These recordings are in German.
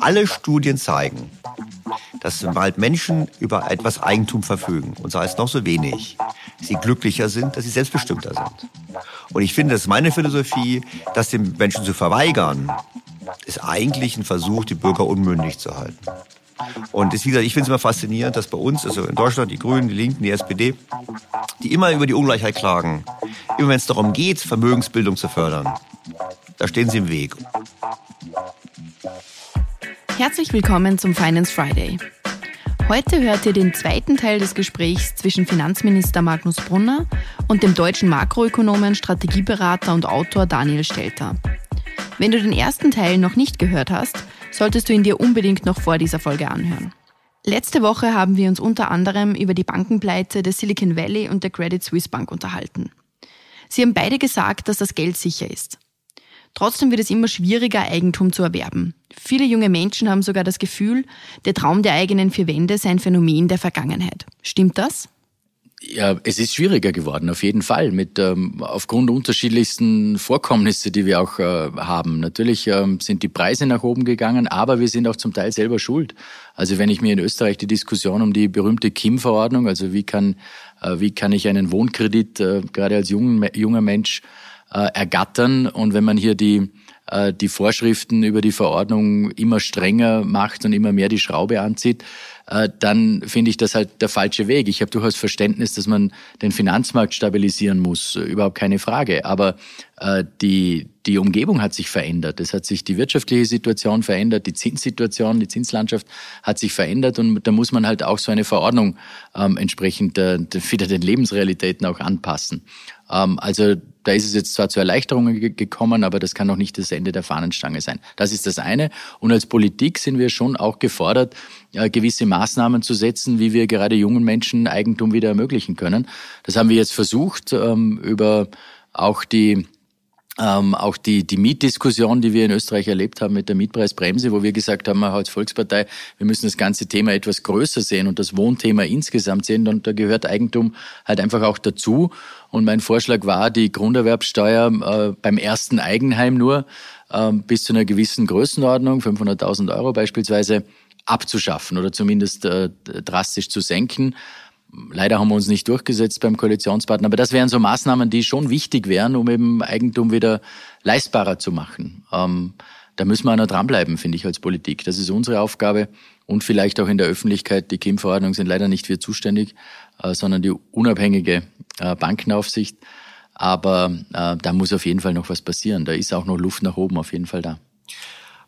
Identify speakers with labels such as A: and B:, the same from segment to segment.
A: Alle Studien zeigen, dass sobald Menschen über etwas Eigentum verfügen, und sei es noch so wenig, sie glücklicher sind, dass sie selbstbestimmter sind. Und ich finde, das ist meine Philosophie, das den Menschen zu verweigern, ist eigentlich ein Versuch, die Bürger unmündig zu halten. Und das, wie gesagt, ich finde es immer faszinierend, dass bei uns, also in Deutschland, die Grünen, die Linken, die SPD, die immer über die Ungleichheit klagen, immer wenn es darum geht, Vermögensbildung zu fördern, da stehen sie im Weg.
B: Herzlich willkommen zum Finance Friday. Heute hört ihr den zweiten Teil des Gesprächs zwischen Finanzminister Magnus Brunner und dem deutschen Makroökonomen, Strategieberater und Autor Daniel Stelter. Wenn du den ersten Teil noch nicht gehört hast, solltest du ihn dir unbedingt noch vor dieser Folge anhören. Letzte Woche haben wir uns unter anderem über die Bankenpleite der Silicon Valley und der Credit Suisse Bank unterhalten. Sie haben beide gesagt, dass das Geld sicher ist. Trotzdem wird es immer schwieriger, Eigentum zu erwerben. Viele junge Menschen haben sogar das Gefühl, der Traum der eigenen vier Wände sei ein Phänomen der Vergangenheit. Stimmt das?
C: Ja, es ist schwieriger geworden, auf jeden Fall, mit ähm, aufgrund unterschiedlichsten Vorkommnisse, die wir auch äh, haben. Natürlich ähm, sind die Preise nach oben gegangen, aber wir sind auch zum Teil selber schuld. Also wenn ich mir in Österreich die Diskussion um die berühmte KIM-Verordnung, also wie kann, äh, wie kann ich einen Wohnkredit äh, gerade als jungen, junger Mensch äh, ergattern und wenn man hier die äh, die Vorschriften über die Verordnung immer strenger macht und immer mehr die Schraube anzieht, äh, dann finde ich das halt der falsche Weg. Ich habe durchaus Verständnis, dass man den Finanzmarkt stabilisieren muss, überhaupt keine Frage. Aber äh, die, die Umgebung hat sich verändert. Es hat sich die wirtschaftliche Situation verändert, die Zinssituation, die Zinslandschaft hat sich verändert und da muss man halt auch so eine Verordnung ähm, entsprechend äh, wieder den Lebensrealitäten auch anpassen. Ähm, also da ist es jetzt zwar zu Erleichterungen gekommen, aber das kann noch nicht das Ende der Fahnenstange sein. Das ist das eine. Und als Politik sind wir schon auch gefordert, äh, gewisse Maßnahmen zu setzen, wie wir gerade jungen Menschen Eigentum wieder ermöglichen können. Das haben wir jetzt versucht ähm, über auch die ähm, auch die, die Mietdiskussion, die wir in Österreich erlebt haben mit der Mietpreisbremse, wo wir gesagt haben, als Volkspartei, wir müssen das ganze Thema etwas größer sehen und das Wohnthema insgesamt sehen. Und da gehört Eigentum halt einfach auch dazu. Und mein Vorschlag war, die Grunderwerbsteuer äh, beim ersten Eigenheim nur äh, bis zu einer gewissen Größenordnung, 500.000 Euro beispielsweise, abzuschaffen oder zumindest äh, drastisch zu senken. Leider haben wir uns nicht durchgesetzt beim Koalitionspartner, aber das wären so Maßnahmen, die schon wichtig wären, um eben Eigentum wieder leistbarer zu machen. Ähm, da müssen wir auch noch dranbleiben, finde ich, als Politik. Das ist unsere Aufgabe und vielleicht auch in der Öffentlichkeit. Die KIM-Verordnungen sind leider nicht wir zuständig, äh, sondern die unabhängige Bankenaufsicht. Aber äh, da muss auf jeden Fall noch was passieren. Da ist auch noch Luft nach oben auf jeden Fall da.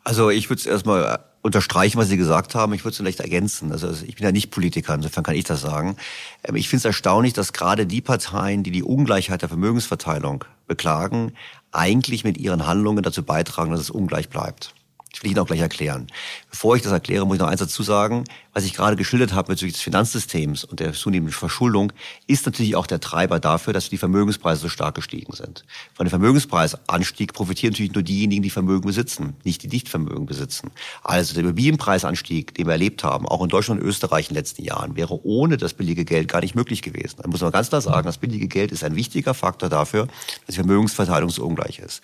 A: Also ich würde es erstmal unterstreichen, was Sie gesagt haben. Ich würde es vielleicht ergänzen. Also ich bin ja nicht Politiker, insofern kann ich das sagen. Ähm, ich finde es erstaunlich, dass gerade die Parteien, die die Ungleichheit der Vermögensverteilung beklagen, eigentlich mit ihren Handlungen dazu beitragen, dass es ungleich bleibt. Das will ich Ihnen auch gleich erklären. Bevor ich das erkläre, muss ich noch eins dazu sagen. Was ich gerade geschildert habe bezüglich des Finanzsystems und der zunehmenden Verschuldung, ist natürlich auch der Treiber dafür, dass die Vermögenspreise so stark gestiegen sind. Von dem Vermögenspreisanstieg profitieren natürlich nur diejenigen, die Vermögen besitzen, nicht die Dichtvermögen besitzen. Also der Immobilienpreisanstieg, den wir erlebt haben, auch in Deutschland und Österreich in den letzten Jahren, wäre ohne das billige Geld gar nicht möglich gewesen. Da muss man ganz klar sagen, das billige Geld ist ein wichtiger Faktor dafür, dass die Vermögensverteilung so ungleich ist.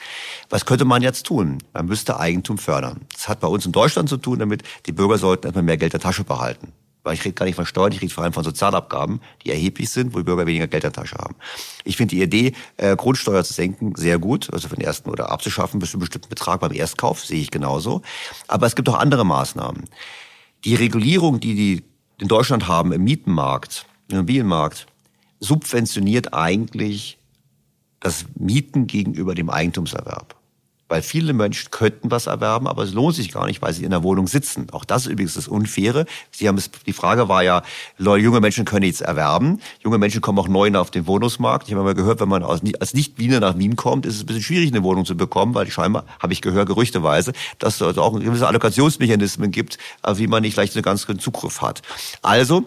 A: Was könnte man jetzt tun? Man müsste Eigentum fördern. Das hat bei uns in Deutschland zu tun damit, die Bürger sollten erstmal mehr Geld in der Tasche behalten behalten. Weil ich rede gar nicht von Steuern, ich rede vor allem von Sozialabgaben, die erheblich sind, wo die Bürger weniger Geld in der Tasche haben. Ich finde die Idee, äh, Grundsteuer zu senken, sehr gut, also von den ersten oder abzuschaffen bis zu einem bestimmten Betrag beim Erstkauf, sehe ich genauso. Aber es gibt auch andere Maßnahmen. Die Regulierung, die die in Deutschland haben im Mietenmarkt, im Immobilienmarkt, subventioniert eigentlich das Mieten gegenüber dem Eigentumserwerb. Weil viele Menschen könnten was erwerben, aber es lohnt sich gar nicht, weil sie in der Wohnung sitzen. Auch das ist übrigens das Unfaire. Sie haben es, die Frage war ja, junge Menschen können nichts erwerben. Junge Menschen kommen auch neu auf den Wohnungsmarkt. Ich habe mal gehört, wenn man als Nicht-Wiener nach Wien kommt, ist es ein bisschen schwierig, eine Wohnung zu bekommen, weil scheinbar, habe ich gehört, gerüchteweise, dass es also auch gewisse Allokationsmechanismen gibt, wie man nicht leicht einen ganz guten Zugriff hat. Also,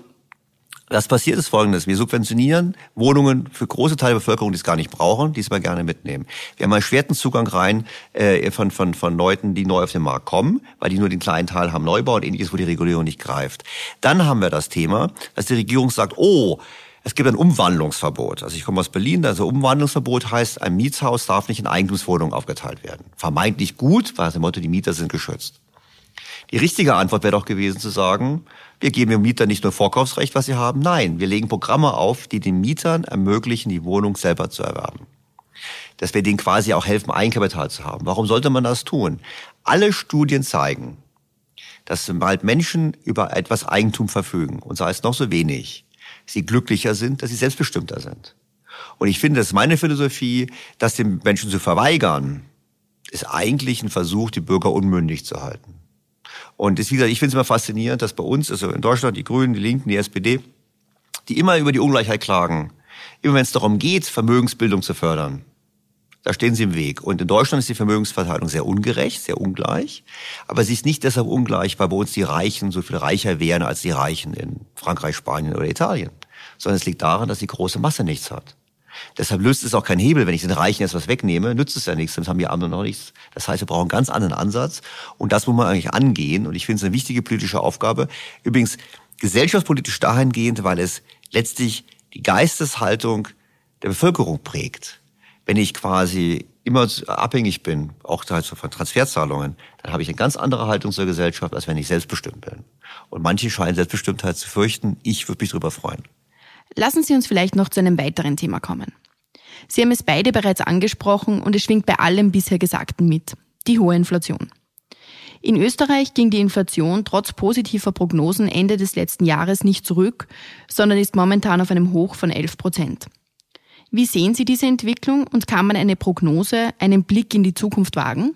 A: was passiert ist folgendes. Wir subventionieren Wohnungen für große Teile der Bevölkerung, die es gar nicht brauchen, die es mal gerne mitnehmen. Wir haben einen schweren Zugang rein äh, von, von, von Leuten, die neu auf den Markt kommen, weil die nur den kleinen Teil haben Neubau und ähnliches, wo die Regulierung nicht greift. Dann haben wir das Thema, dass die Regierung sagt, oh, Es gibt ein Umwandlungsverbot. Also ich komme aus Berlin, also Umwandlungsverbot heißt, ein Mietshaus darf nicht in Eigentumswohnungen aufgeteilt werden. Vermeintlich gut, weil das Motto, die Mieter sind geschützt. Die richtige Antwort wäre doch gewesen zu sagen, wir geben dem Mieter nicht nur Vorkaufsrecht, was sie haben, nein, wir legen Programme auf, die den Mietern ermöglichen, die Wohnung selber zu erwerben. Dass wir denen quasi auch helfen, Eigenkapital zu haben. Warum sollte man das tun? Alle Studien zeigen, dass sobald Menschen über etwas Eigentum verfügen, und sei es noch so wenig, sie glücklicher sind, dass sie selbstbestimmter sind. Und ich finde, das ist meine Philosophie, das den Menschen zu verweigern, ist eigentlich ein Versuch, die Bürger unmündig zu halten. Und das, wie gesagt, ich finde es immer faszinierend, dass bei uns, also in Deutschland, die Grünen, die Linken, die SPD, die immer über die Ungleichheit klagen, immer wenn es darum geht, Vermögensbildung zu fördern, da stehen sie im Weg. Und in Deutschland ist die Vermögensverteilung sehr ungerecht, sehr ungleich. Aber sie ist nicht deshalb ungleich, weil bei uns die Reichen so viel reicher wären als die Reichen in Frankreich, Spanien oder Italien. Sondern es liegt daran, dass die große Masse nichts hat. Deshalb löst es auch kein Hebel, wenn ich den Reichen jetzt was wegnehme, nützt es ja nichts, dann haben die anderen noch nichts. Das heißt, wir brauchen einen ganz anderen Ansatz und das muss man eigentlich angehen und ich finde es eine wichtige politische Aufgabe. Übrigens gesellschaftspolitisch dahingehend, weil es letztlich die Geisteshaltung der Bevölkerung prägt. Wenn ich quasi immer abhängig bin, auch von Transferzahlungen, dann habe ich eine ganz andere Haltung zur Gesellschaft, als wenn ich selbstbestimmt bin. Und manche scheinen Selbstbestimmtheit zu fürchten. Ich würde mich darüber freuen.
B: Lassen Sie uns vielleicht noch zu einem weiteren Thema kommen. Sie haben es beide bereits angesprochen und es schwingt bei allem bisher Gesagten mit. Die hohe Inflation. In Österreich ging die Inflation trotz positiver Prognosen Ende des letzten Jahres nicht zurück, sondern ist momentan auf einem Hoch von 11 Prozent. Wie sehen Sie diese Entwicklung und kann man eine Prognose, einen Blick in die Zukunft wagen?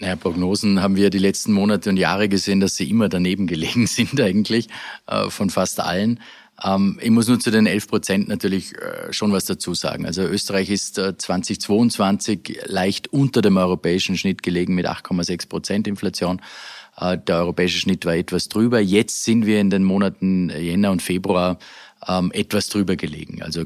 C: Naja, Prognosen haben wir die letzten Monate und Jahre gesehen, dass sie immer daneben gelegen sind eigentlich, äh, von fast allen. Ähm, ich muss nur zu den 11 Prozent natürlich äh, schon was dazu sagen. Also Österreich ist äh, 2022 leicht unter dem europäischen Schnitt gelegen mit 8,6 Prozent Inflation. Äh, der europäische Schnitt war etwas drüber. Jetzt sind wir in den Monaten Jänner und Februar ähm, etwas drüber gelegen. Also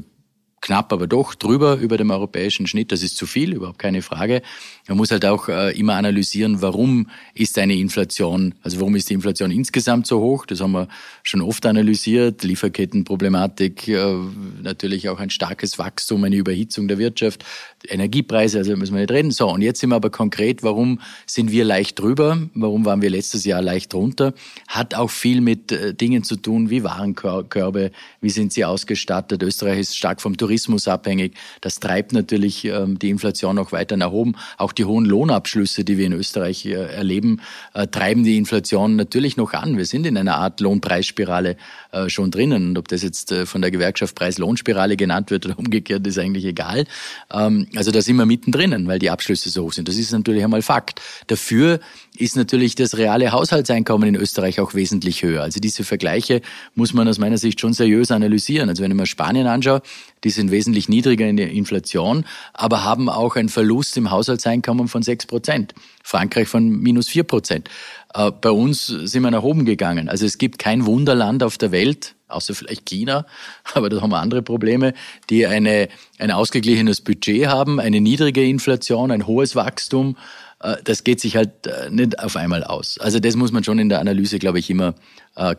C: knapp, aber doch drüber über dem europäischen Schnitt. Das ist zu viel, überhaupt keine Frage. Man muss halt auch äh, immer analysieren, warum ist eine Inflation, also warum ist die Inflation insgesamt so hoch? Das haben wir schon oft analysiert. Lieferkettenproblematik, äh, natürlich auch ein starkes Wachstum, eine Überhitzung der Wirtschaft, Energiepreise, also müssen wir nicht reden. So, und jetzt sind wir aber konkret, warum sind wir leicht drüber? Warum waren wir letztes Jahr leicht drunter? Hat auch viel mit äh, Dingen zu tun, wie Warenkörbe, wie sind sie ausgestattet? Österreich ist stark vom Tourismus abhängig. Das treibt natürlich ähm, die Inflation noch weiter nach oben. Auch die hohen Lohnabschlüsse, die wir in Österreich äh, erleben, äh, treiben die Inflation natürlich noch an. Wir sind in einer Art Lohnpreisspirale äh, schon drinnen. Und ob das jetzt von der Gewerkschaft Preis-Lohnspirale genannt wird oder umgekehrt, ist eigentlich egal. Ähm, also da sind wir mittendrin, weil die Abschlüsse so hoch sind. Das ist natürlich einmal Fakt. Dafür ist natürlich das reale Haushaltseinkommen in Österreich auch wesentlich höher. Also diese Vergleiche muss man aus meiner Sicht schon seriös analysieren. Also wenn ich mir Spanien anschaue, die sind wesentlich niedriger in der Inflation, aber haben auch einen Verlust im Haushaltseinkommen von sechs Prozent. Frankreich von minus vier Prozent. Äh, bei uns sind wir nach oben gegangen. Also es gibt kein Wunderland auf der Welt, außer vielleicht China, aber da haben wir andere Probleme, die eine, ein ausgeglichenes Budget haben, eine niedrige Inflation, ein hohes Wachstum, äh, das geht sich halt äh, nicht auf einmal aus. Also das muss man schon in der Analyse, glaube ich, immer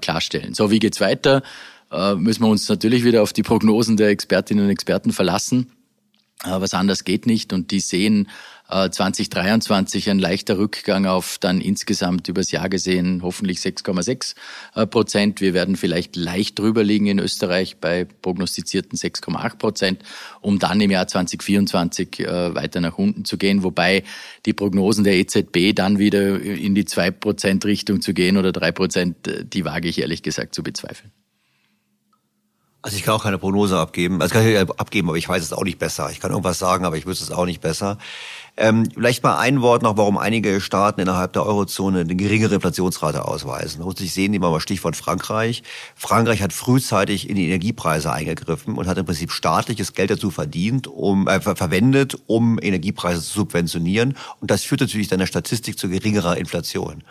C: klarstellen. So, wie geht's weiter? Müssen wir uns natürlich wieder auf die Prognosen der Expertinnen und Experten verlassen. Was anders geht nicht und die sehen 2023 äh, ein leichter Rückgang auf dann insgesamt übers Jahr gesehen hoffentlich 6,6 äh, Prozent. Wir werden vielleicht leicht drüber liegen in Österreich bei prognostizierten 6,8 Prozent, um dann im Jahr 2024 äh, weiter nach unten zu gehen, wobei die Prognosen der EZB dann wieder in die 2 Prozent Richtung zu gehen oder 3 Prozent, die wage ich ehrlich gesagt zu bezweifeln.
A: Also ich kann auch keine Prognose abgeben. Also kann ich abgeben, aber ich weiß es auch nicht besser. Ich kann irgendwas sagen, aber ich wüsste es auch nicht besser. Ähm, vielleicht mal ein Wort noch, warum einige Staaten innerhalb der Eurozone eine geringere Inflationsrate ausweisen. Muss ich sehen, nehmen wir mal Stichwort Frankreich. Frankreich hat frühzeitig in die Energiepreise eingegriffen und hat im Prinzip staatliches Geld dazu verdient, um äh, verwendet, um Energiepreise zu subventionieren. Und das führt natürlich dann der Statistik zu geringerer Inflation.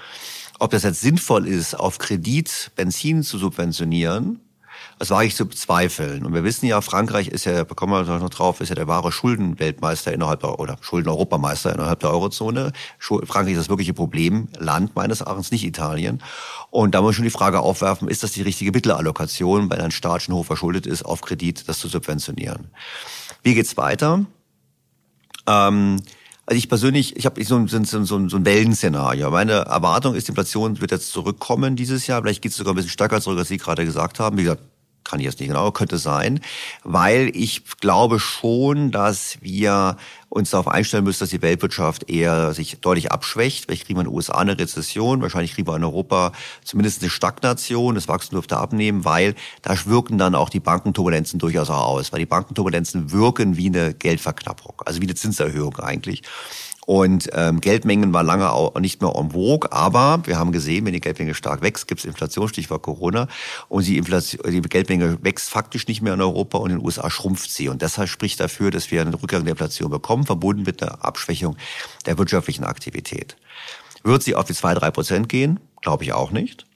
A: Ob das jetzt sinnvoll ist, auf Kredit Benzin zu subventionieren, Das wage ich zu bezweifeln. Und wir wissen ja, Frankreich ist ja, da kommen wir noch drauf, ist ja der wahre Schuldenweltmeister innerhalb der, oder Schuldeneuropameister innerhalb der Eurozone. Frankreich ist das wirkliche Problemland meines Erachtens, nicht Italien. Und da muss man schon die Frage aufwerfen, ist das die richtige Mittelallokation, weil ein Staat schon hoch verschuldet ist, auf Kredit das zu subventionieren? Wie geht's weiter? Ähm, also ich persönlich, ich habe so ein, so, ein, so ein Wellenszenario. Meine Erwartung ist, die Inflation wird jetzt zurückkommen dieses Jahr. Vielleicht geht es sogar ein bisschen stärker zurück, als Sie gerade gesagt haben. Wie gesagt, kann ich jetzt nicht genau, könnte sein, weil ich glaube schon, dass wir uns darauf einstellen müssen, dass die Weltwirtschaft eher sich deutlich abschwächt. Vielleicht kriegen wir in den USA eine Rezession, wahrscheinlich kriegen wir in Europa zumindest eine Stagnation, das Wachstum dürfte abnehmen, weil da wirken dann auch die Bankenturbulenzen durchaus auch aus, weil die Bankenturbulenzen wirken wie eine Geldverknappung, also wie eine Zinserhöhung eigentlich. Und ähm, Geldmengen war lange auch nicht mehr en vogue, aber wir haben gesehen, wenn die Geldmenge stark wächst, gibt es Inflation, Stichwort Corona, und die, Inflation, die Geldmenge wächst faktisch nicht mehr in Europa und in den USA schrumpft sie. Und deshalb spricht dafür, dass wir einen Rückgang der Inflation bekommen, verbunden mit einer Abschwächung der wirtschaftlichen Aktivität. Wird sie auf die zwei drei Prozent gehen? Glaube ich auch nicht.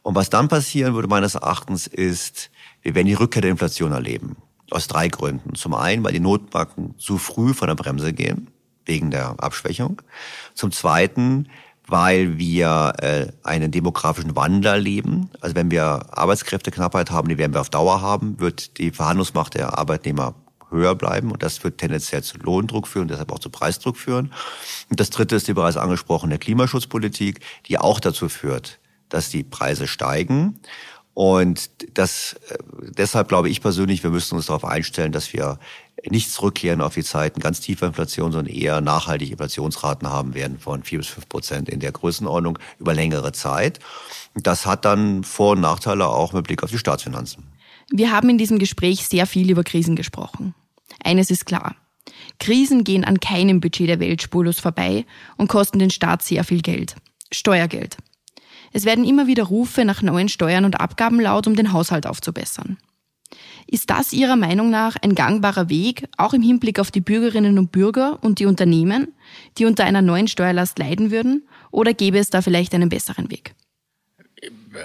A: Und was dann passieren würde meines Erachtens ist, wir werden die Rückkehr der Inflation erleben. Aus drei Gründen. Zum einen, weil die Notbanken zu früh von der Bremse gehen wegen der Abschwächung. Zum Zweiten, weil wir äh, einen demografischen Wandel erleben. Also wenn wir Arbeitskräfteknappheit haben, die werden wir auf Dauer haben, wird die Verhandlungsmacht der Arbeitnehmer höher bleiben und das wird tendenziell zu Lohndruck führen, deshalb auch zu Preisdruck führen. Und das Dritte ist die bereits angesprochene Klimaschutzpolitik, die auch dazu führt, dass die Preise steigen. Und das, äh, deshalb glaube ich persönlich, wir müssen uns darauf einstellen, dass wir nicht zurückkehren auf die Zeiten ganz tiefer Inflation, sondern eher nachhaltige Inflationsraten haben werden von vier bis fünf Prozent in der Größenordnung über längere Zeit. Das hat dann Vor- und Nachteile auch mit Blick auf die Staatsfinanzen.
B: Wir haben in diesem Gespräch sehr viel über Krisen gesprochen. Eines ist klar. Krisen gehen an keinem Budget der Welt spurlos vorbei und kosten den Staat sehr viel Geld. Steuergeld. Es werden immer wieder Rufe nach neuen Steuern und Abgaben laut, um den Haushalt aufzubessern. Ist das Ihrer Meinung nach ein gangbarer Weg, auch im Hinblick auf die Bürgerinnen und Bürger und die Unternehmen, die unter einer neuen Steuerlast leiden würden? Oder gäbe es da vielleicht einen besseren Weg?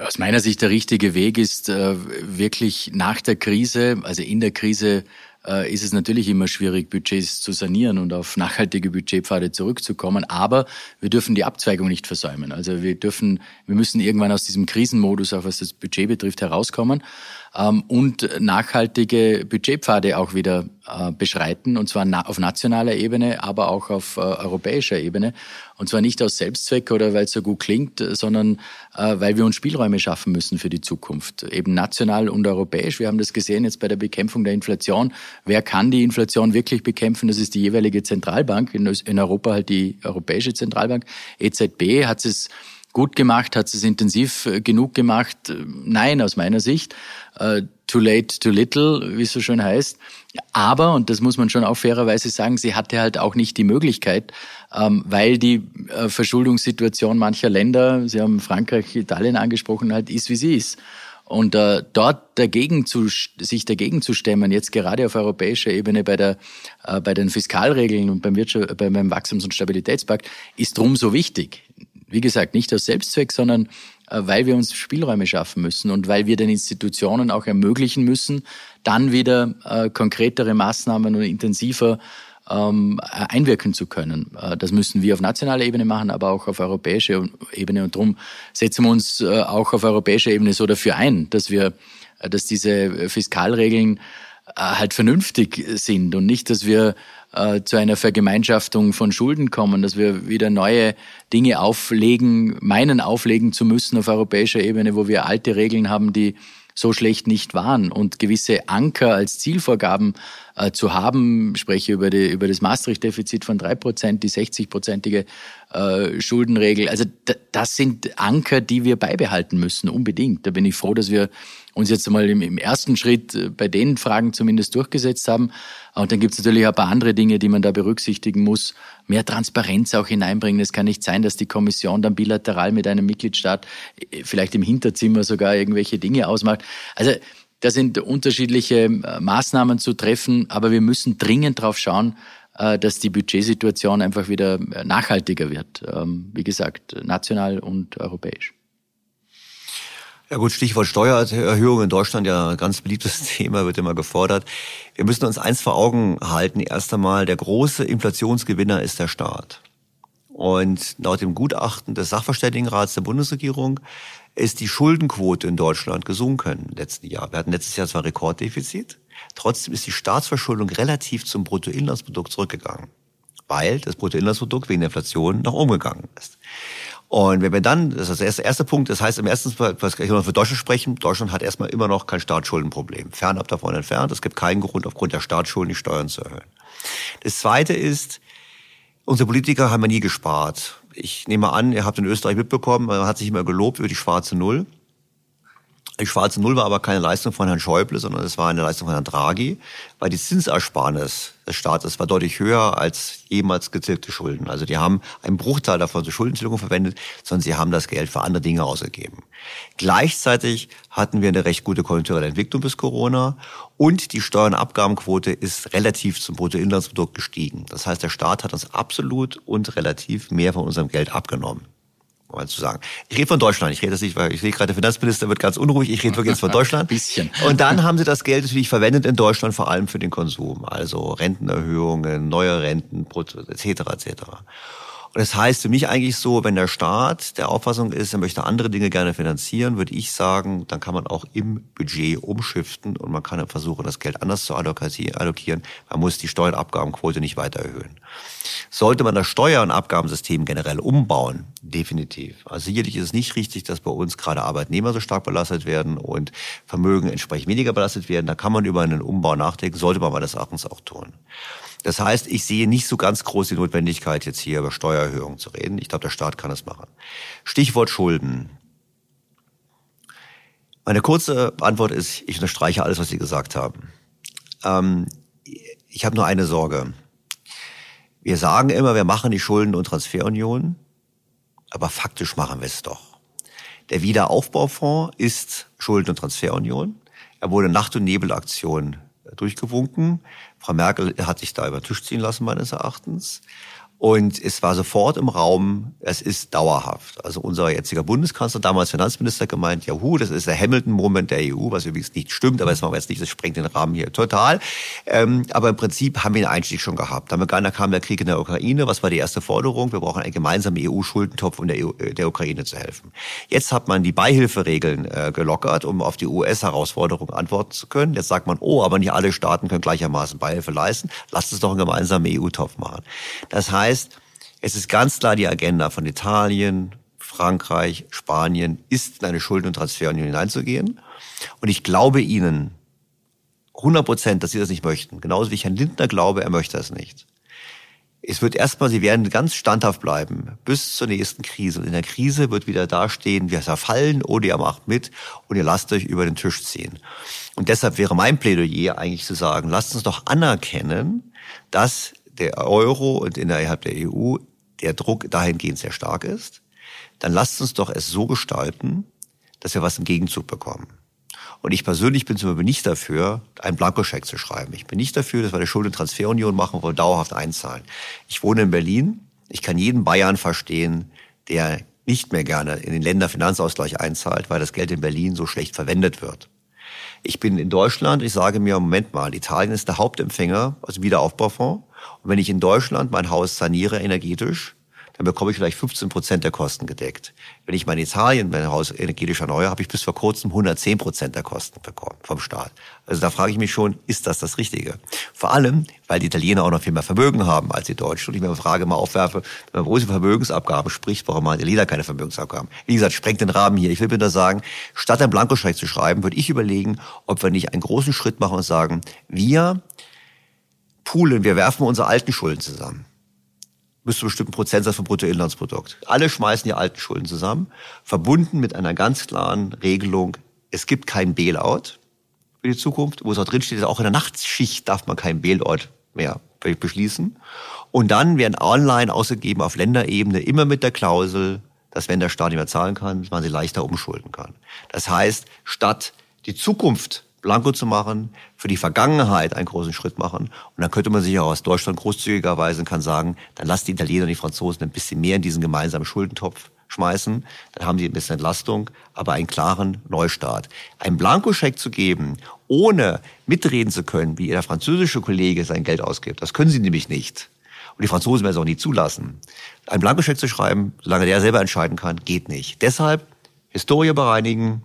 C: Aus meiner Sicht der richtige Weg ist äh, wirklich nach der Krise, also in der Krise äh, ist es natürlich immer schwierig, Budgets zu sanieren und auf nachhaltige Budgetpfade zurückzukommen. Aber wir dürfen die Abzweigung nicht versäumen. Also wir dürfen, wir müssen irgendwann aus diesem Krisenmodus, auch was das Budget betrifft, herauskommen ähm, und nachhaltige Budgetpfade auch wieder äh, beschreiten, und zwar na auf nationaler Ebene, aber auch auf äh, europäischer Ebene. Und zwar nicht aus Selbstzweck oder weil es so gut klingt, sondern äh, weil wir uns Spielräume schaffen müssen für die Zukunft. Eben national und europäisch. Wir haben das gesehen jetzt bei der Bekämpfung der Inflation. Wer kann die Inflation wirklich bekämpfen? Das ist die jeweilige Zentralbank. In, in Europa halt die Europäische Zentralbank. EZB hat es gut gemacht, hat es intensiv äh, genug gemacht? Nein, aus meiner Sicht. Uh, too late, too little, wie es so schön heißt. Aber, und das muss man schon auch fairerweise sagen, sie hatte halt auch nicht die Möglichkeit, ähm, weil die äh, Verschuldungssituation mancher Länder, Sie haben Frankreich, Italien angesprochen, halt ist, wie sie ist. Und äh, dort dagegen zu, sich dagegen zu stemmen, jetzt gerade auf europäischer Ebene bei, der, äh, bei den Fiskalregeln und beim, Wirtschaft, beim Wachstums- und Stabilitätspakt, ist drum so wichtig. Wie gesagt, nicht aus Selbstzweck, sondern äh, weil wir uns Spielräume schaffen müssen und weil wir den Institutionen auch ermöglichen müssen, dann wieder äh, konkretere Maßnahmen und intensiver ähm, einwirken zu können. Äh, das müssen wir auf nationaler Ebene machen, aber auch auf europäischer Ebene. Und darum setzen wir uns auch auf europäischer Ebene so dafür ein, dass wir, dass diese Fiskalregeln halt vernünftig sind und nicht, dass wir äh, zu einer Vergemeinschaftung von Schulden kommen, dass wir wieder neue Dinge auflegen, meinen auflegen zu müssen auf europäischer Ebene, wo wir alte Regeln haben, die so schlecht nicht waren. Und gewisse Anker als Zielvorgaben äh, zu haben, spreche über, die, über das Maastricht-Defizit von drei Prozent, die 60-prozentige äh, Schuldenregel. Also das sind Anker, die wir beibehalten müssen, unbedingt. Da bin ich froh, dass wir uns jetzt einmal im, im ersten Schritt äh, bei den Fragen zumindest durchgesetzt haben. Und dann gibt es natürlich ein paar andere Dinge, die man da berücksichtigen muss. Mehr Transparenz auch hineinbringen. Es kann nicht sein, dass die Kommission dann bilateral mit einem Mitgliedstaat äh, vielleicht im Hinterzimmer sogar irgendwelche Dinge ausmacht. Also da sind unterschiedliche äh, Maßnahmen zu treffen, aber wir müssen dringend darauf schauen, dass die Budgetsituation einfach wieder nachhaltiger wird. Ähm, wie gesagt, national und europäisch.
A: Ja gut, Stichwort Steuererhöhung in Deutschland, ja ganz beliebtes Thema, wird immer gefordert. Wir müssen uns eins vor Augen halten. Erst einmal, der große Inflationsgewinner ist der Staat. Und laut dem Gutachten des Sachverständigenrats der Bundesregierung ist die Schuldenquote in Deutschland gesunken im letzten Jahr. Wir hatten letztes Jahr zwar Rekorddefizit, trotzdem ist die Staatsverschuldung relativ zum Bruttoinlandsprodukt zurückgegangen, weil das Bruttoinlandsprodukt wegen der Inflation nach oben gegangen ist. Und wenn wir dann, das ist der erste, erste Punkt, das heißt im ersten, was ich noch für Deutschland sprechen, Deutschland hat erstmal immer noch kein Staatsschuldenproblem. Fernab davon entfernt. Es gibt keinen Grund, aufgrund der Staatsschulden die Steuern zu erhöhen. Das zweite ist, unsere Politiker haben ja nie gespart. Ich nehme an, ihr habt in Österreich mitbekommen, man hat sich immer gelobt über die schwarze Null. Die schwarze Null war aber keine Leistung von Herrn Schäuble, sondern es war eine Leistung von Herrn Draghi, weil die Zinsersparnis des Staates war deutlich höher als jemals gezirkte Schulden. Also die haben einen Bruchteil davon zur Schuldentilgung verwendet, sondern sie haben das Geld für andere Dinge ausgegeben. Gleichzeitig hatten wir eine recht gute konjunkturelle Entwicklung bis Corona und die Steuer- und Abgabenquote ist relativ zum Bruttoinlandsprodukt gestiegen. Das heißt, der Staat hat uns absolut und relativ mehr von unserem Geld abgenommen mal zu sagen. Ich rede von Deutschland. Ich rede das nicht, weil ich sehe gerade, der Finanzminister wird ganz unruhig. Ich rede wirklich jetzt von Deutschland.
C: bisschen.
A: Und dann haben sie das Geld natürlich verwendet in Deutschland vor allem für den Konsum. Also Rentenerhöhungen, neue Renten, etc. etc. Und das heißt für mich eigentlich so, wenn der Staat der Auffassung ist, er möchte andere Dinge gerne finanzieren, würde ich sagen, dann kann man auch im Budget umschiften und man kann versuchen, das Geld anders zu allokieren. Man muss die Steuerabgabenquote nicht weiter erhöhen. Sollte man das Steuer- und Abgabensystem generell umbauen, definitiv. Also sicherlich ist es nicht richtig, dass bei uns gerade Arbeitnehmer so stark belastet werden und Vermögen entsprechend weniger belastet werden. Da kann man über einen Umbau nachdenken, sollte man meines Erachtens auch tun. Das heißt, ich sehe nicht so ganz groß die Notwendigkeit, jetzt hier über Steuererhöhungen zu reden. Ich glaube, der Staat kann es machen. Stichwort Schulden. Meine kurze Antwort ist, ich unterstreiche alles, was Sie gesagt haben. Ähm, ich habe nur eine Sorge. Wir sagen immer, wir machen die Schulden- und Transferunion, aber faktisch machen wir es doch. Der Wiederaufbaufonds ist Schulden- und Transferunion. Er wurde Nacht- und Nebelaktion durchgewunken. Frau Merkel hat sich da über den Tisch ziehen lassen, meines Erachtens. Und es war sofort im Raum, es ist dauerhaft. Also unser jetziger Bundeskanzler, damals Finanzminister, gemeint, jahu, das ist der Hamilton-Moment der EU, was übrigens nicht stimmt, aber das machen wir jetzt nicht, das sprengt den Rahmen hier total. Ähm, aber im Prinzip haben wir den Einstieg schon gehabt. Dann begann, da kam der Krieg in der Ukraine. Was war die erste Forderung? Wir brauchen einen gemeinsamen EU-Schuldentopf, um der, EU, äh, der Ukraine zu helfen. Jetzt hat man die Beihilferegeln äh, gelockert, um auf die US-Herausforderung antworten zu können. Jetzt sagt man, oh, aber nicht alle Staaten können gleichermaßen Beihilfe leisten. Lasst uns doch einen gemeinsamen EU-Topf machen. Das heißt, heißt, es ist ganz klar die Agenda von Italien, Frankreich, Spanien, ist in eine Schulden- und Transferunion hineinzugehen. Und ich glaube Ihnen 100 Prozent, dass Sie das nicht möchten. Genauso wie ich Herrn Lindner glaube, er möchte das nicht. Es wird erstmal, Sie werden ganz standhaft bleiben bis zur nächsten Krise. Und in der Krise wird wieder dastehen, wir zerfallen oder ihr macht mit und ihr lasst euch über den Tisch ziehen. Und deshalb wäre mein Plädoyer eigentlich zu sagen, lasst uns doch anerkennen, dass der Euro und innerhalb der EU der Druck dahingehend sehr stark ist, dann lasst uns doch es so gestalten, dass wir was im Gegenzug bekommen. Und ich persönlich bin zum Beispiel nicht dafür, einen Blankoscheck zu schreiben. Ich bin nicht dafür, dass wir eine Schuldentransferunion machen, wo wir dauerhaft einzahlen. Ich wohne in Berlin. Ich kann jeden Bayern verstehen, der nicht mehr gerne in den Länderfinanzausgleich einzahlt, weil das Geld in Berlin so schlecht verwendet wird. Ich bin in Deutschland, ich sage mir, Moment mal, Italien ist der Hauptempfänger aus dem Wiederaufbaufonds. Und wenn ich in Deutschland mein Haus saniere energetisch, dann bekomme ich vielleicht 15 Prozent der Kosten gedeckt. Wenn ich mal in Italien mein Haus energetisch erneuere, habe ich bis vor kurzem 110 Prozent der Kosten bekommen vom Staat. Also da frage ich mich schon, ist das das Richtige? Vor allem, weil die Italiener auch noch viel mehr Vermögen haben als die Deutschen. Und ich mir eine Frage mal aufwerfe, wenn man große Vermögensabgaben spricht, warum machen die Italiener keine Vermögensabgaben? Wie gesagt, sprengt den Rahmen hier. Ich will bitte sagen, statt einen Blankoschein zu schreiben, würde ich überlegen, ob wir nicht einen großen Schritt machen und sagen, wir poolen, wir werfen unsere alten Schulden zusammen. Bis zu einem bestimmten Prozentsatz vom Bruttoinlandsprodukt. Alle schmeißen die alten Schulden zusammen, verbunden mit einer ganz klaren Regelung, es gibt kein Bailout für die Zukunft, wo es auch drin steht, auch in der Nachtschicht darf man kein Bailout mehr beschließen. Und dann werden online ausgegeben auf Länderebene immer mit der Klausel, dass wenn der Staat nicht mehr zahlen kann, man sie leichter umschulden kann. Das heißt, statt die Zukunft blanko zu machen, für die Vergangenheit einen großen Schritt machen. Und dann könnte man sich auch aus Deutschland großzügigerweise kann sagen, dann lasst die Italiener und die Franzosen ein bisschen mehr in diesen gemeinsamen Schuldentopf schmeißen, dann haben sie ein bisschen Entlastung, aber einen klaren Neustart. Einen Blankoscheck zu geben, ohne mitreden zu können, wie der französische Kollege sein Geld ausgibt, das können sie nämlich nicht. Und die Franzosen werden es auch nie zulassen. Einen Blankoscheck zu schreiben, solange der selber entscheiden kann, geht nicht. Deshalb Historie bereinigen,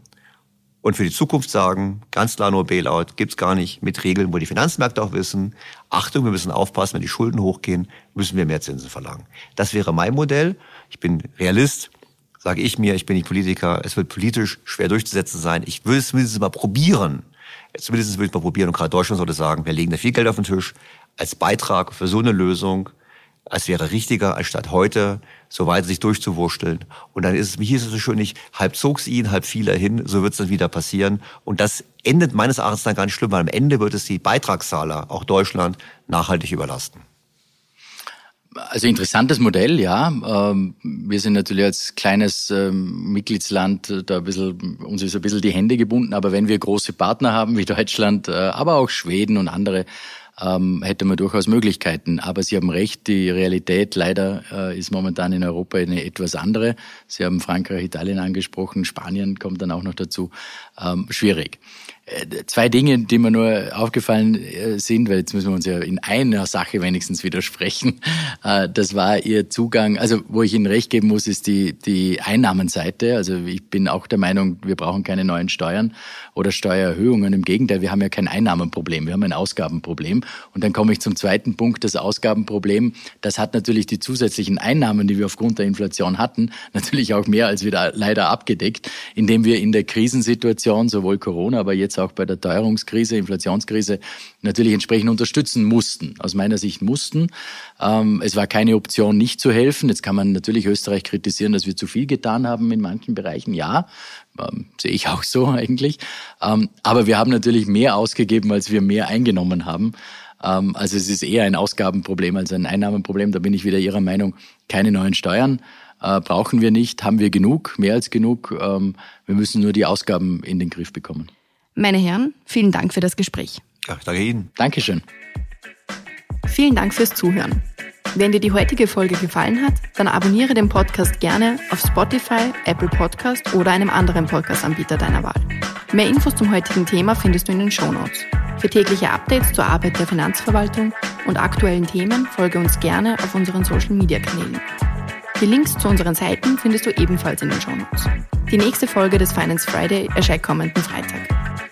A: und für die Zukunft sagen, ganz klar nur Bailout gibt's gar nicht mit Regeln, wo die Finanzmärkte auch wissen, Achtung, wir müssen aufpassen, wenn die Schulden hochgehen, müssen wir mehr Zinsen verlangen. Das wäre mein Modell. Ich bin Realist, sage ich mir, ich bin nicht Politiker. Es wird politisch schwer durchzusetzen sein. Ich will es mindestens mal probieren. Zumindest will ich mal probieren und gerade Deutschland sollte sagen, wir legen da viel Geld auf den Tisch als Beitrag für so eine Lösung es wäre richtiger, anstatt heute so weit sich durchzuwursteln. Und dann ist es, hieß es so schön nicht, halb zog's ihn, halb fiel er hin, so wird es dann wieder passieren. Und das endet meines Erachtens dann gar schlimm, weil am Ende wird es die Beitragszahler, auch Deutschland, nachhaltig überlasten.
C: Also interessantes Modell, ja. Ähm, wir sind natürlich als kleines ähm, Mitgliedsland da ein bisschen, uns ist ein bisschen die Hände gebunden, aber wenn wir große Partner haben wie Deutschland, äh, aber auch Schweden und andere, ähm, hätte man durchaus Möglichkeiten. Aber Sie haben recht, die Realität leider äh, ist momentan in Europa eine etwas andere. Sie haben Frankreich, Italien angesprochen, Spanien kommt dann auch noch dazu. Ähm, schwierig. Äh, zwei Dinge, die mir nur aufgefallen äh, sind, weil jetzt müssen wir uns ja in einer Sache wenigstens widersprechen. Äh, das war Ihr Zugang, also wo ich Ihnen recht geben muss, ist die, die Einnahmenseite. Also ich bin auch der Meinung, wir brauchen keine neuen Steuern oder Steuererhöhungen. Im Gegenteil, wir haben ja kein Einnahmenproblem, wir haben ein Ausgabenproblem. Und dann komme ich zum zweiten Punkt, das Ausgabenproblem. Das hat natürlich die zusätzlichen Einnahmen, die wir aufgrund der Inflation hatten, natürlich auch mehr als wieder leider abgedeckt, indem wir in der Krisensituation, sowohl Corona, aber jetzt auch bei der Teuerungskrise, Inflationskrise natürlich entsprechend unterstützen mussten. Aus meiner Sicht mussten. Ähm, es war keine Option, nicht zu helfen. Jetzt kann man natürlich Österreich kritisieren, dass wir zu viel getan haben in manchen Bereichen. Ja, ähm, sehe ich auch so eigentlich. Ähm, aber wir haben natürlich mehr ausgegeben, als wir mehr eingenommen haben. Also es ist eher ein Ausgabenproblem als ein Einnahmenproblem. Da bin ich wieder Ihrer Meinung. Keine neuen Steuern äh, brauchen wir nicht, haben wir genug, mehr als genug. Ähm, wir müssen nur die Ausgaben in den Griff bekommen.
B: Meine Herren, vielen Dank für das Gespräch.
A: Ja, danke Ihnen.
C: Dankeschön.
B: Vielen Dank fürs Zuhören. Wenn dir die heutige Folge gefallen hat, dann abonniere den Podcast gerne auf Spotify, Apple Podcast oder einem anderen Podcast-Anbieter deiner Wahl. Mehr Infos zum heutigen Thema findest du in den Shownotes. Für tägliche Updates zur Arbeit der Finanzverwaltung und aktuellen Themen folge uns gerne auf unseren Social-Media-Kanälen. Die Links zu unseren Seiten findest du ebenfalls in den Shownotes. Die nächste Folge des Finance Friday erscheint kommenden Freitag.